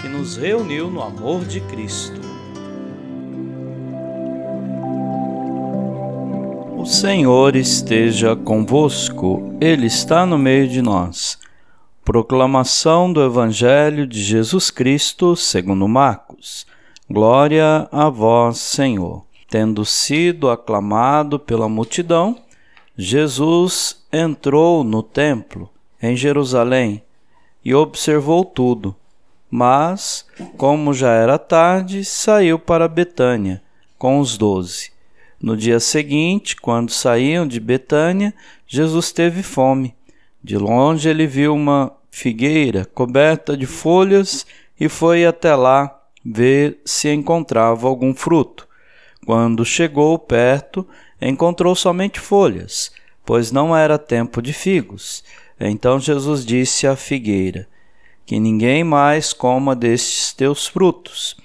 que nos reuniu no amor de Cristo. O Senhor esteja convosco, Ele está no meio de nós. Proclamação do Evangelho de Jesus Cristo segundo Marcos. Glória a vós, Senhor. Tendo sido aclamado pela multidão, Jesus entrou no templo em Jerusalém e observou tudo mas, como já era tarde, saiu para Betânia com os doze. No dia seguinte, quando saíam de Betânia, Jesus teve fome. De longe ele viu uma figueira coberta de folhas e foi até lá ver se encontrava algum fruto. Quando chegou perto, encontrou somente folhas, pois não era tempo de figos. Então Jesus disse à figueira: que ninguém mais coma destes teus frutos.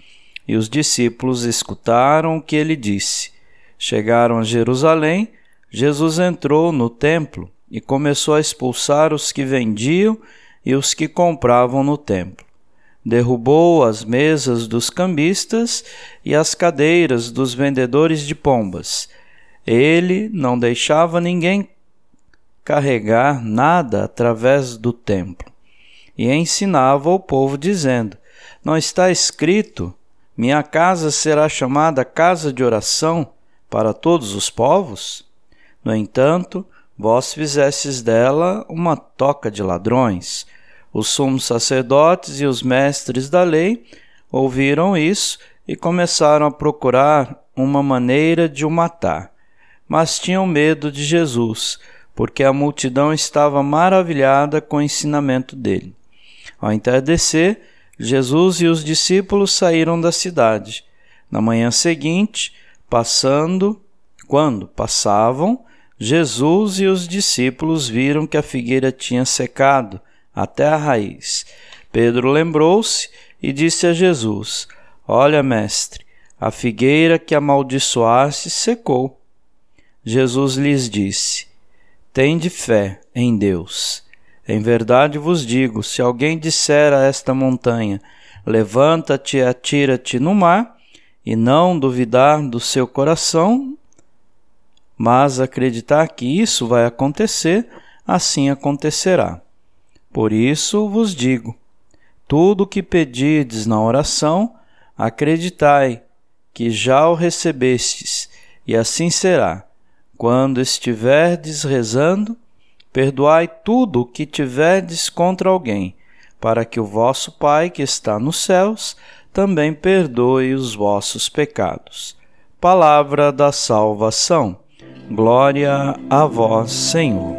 E os discípulos escutaram o que ele disse. Chegaram a Jerusalém, Jesus entrou no templo e começou a expulsar os que vendiam e os que compravam no templo. Derrubou as mesas dos cambistas e as cadeiras dos vendedores de pombas. Ele não deixava ninguém carregar nada através do templo e ensinava o povo, dizendo: Não está escrito: Minha casa será chamada casa de oração para todos os povos? No entanto, vós fizestes dela uma toca de ladrões. Os sumos sacerdotes e os mestres da lei ouviram isso e começaram a procurar uma maneira de o matar. Mas tinham medo de Jesus, porque a multidão estava maravilhada com o ensinamento dele. Ao entardecer, Jesus e os discípulos saíram da cidade. Na manhã seguinte, passando, quando passavam, Jesus e os discípulos viram que a figueira tinha secado até a raiz. Pedro lembrou-se e disse a Jesus: Olha, mestre, a figueira que amaldiçoaste secou. Jesus lhes disse: Tende fé em Deus. Em verdade vos digo: se alguém disser a esta montanha, levanta-te e atira-te no mar, e não duvidar do seu coração, mas acreditar que isso vai acontecer, assim acontecerá. Por isso vos digo: tudo o que pedirdes na oração, acreditai que já o recebestes, e assim será. Quando estiverdes rezando, Perdoai tudo o que tiverdes contra alguém, para que o vosso Pai que está nos céus também perdoe os vossos pecados. Palavra da salvação. Glória a vós, Senhor.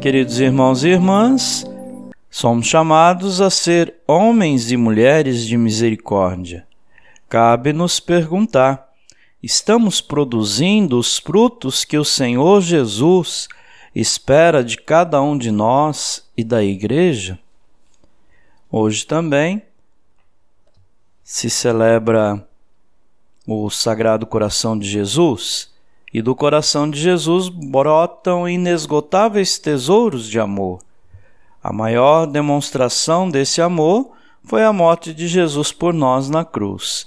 Queridos irmãos e irmãs, somos chamados a ser homens e mulheres de misericórdia. Cabe-nos perguntar: estamos produzindo os frutos que o Senhor Jesus espera de cada um de nós e da Igreja? Hoje também se celebra o Sagrado Coração de Jesus, e do coração de Jesus brotam inesgotáveis tesouros de amor. A maior demonstração desse amor foi a morte de Jesus por nós na cruz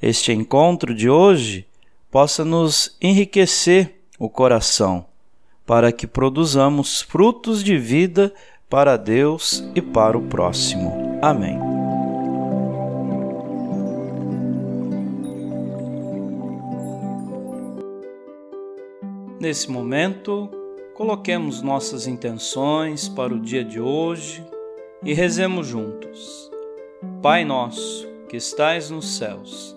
este encontro de hoje possa nos enriquecer o coração, para que produzamos frutos de vida para Deus e para o próximo. Amém. Nesse momento, coloquemos nossas intenções para o dia de hoje e rezemos juntos. Pai nosso, que estais nos céus,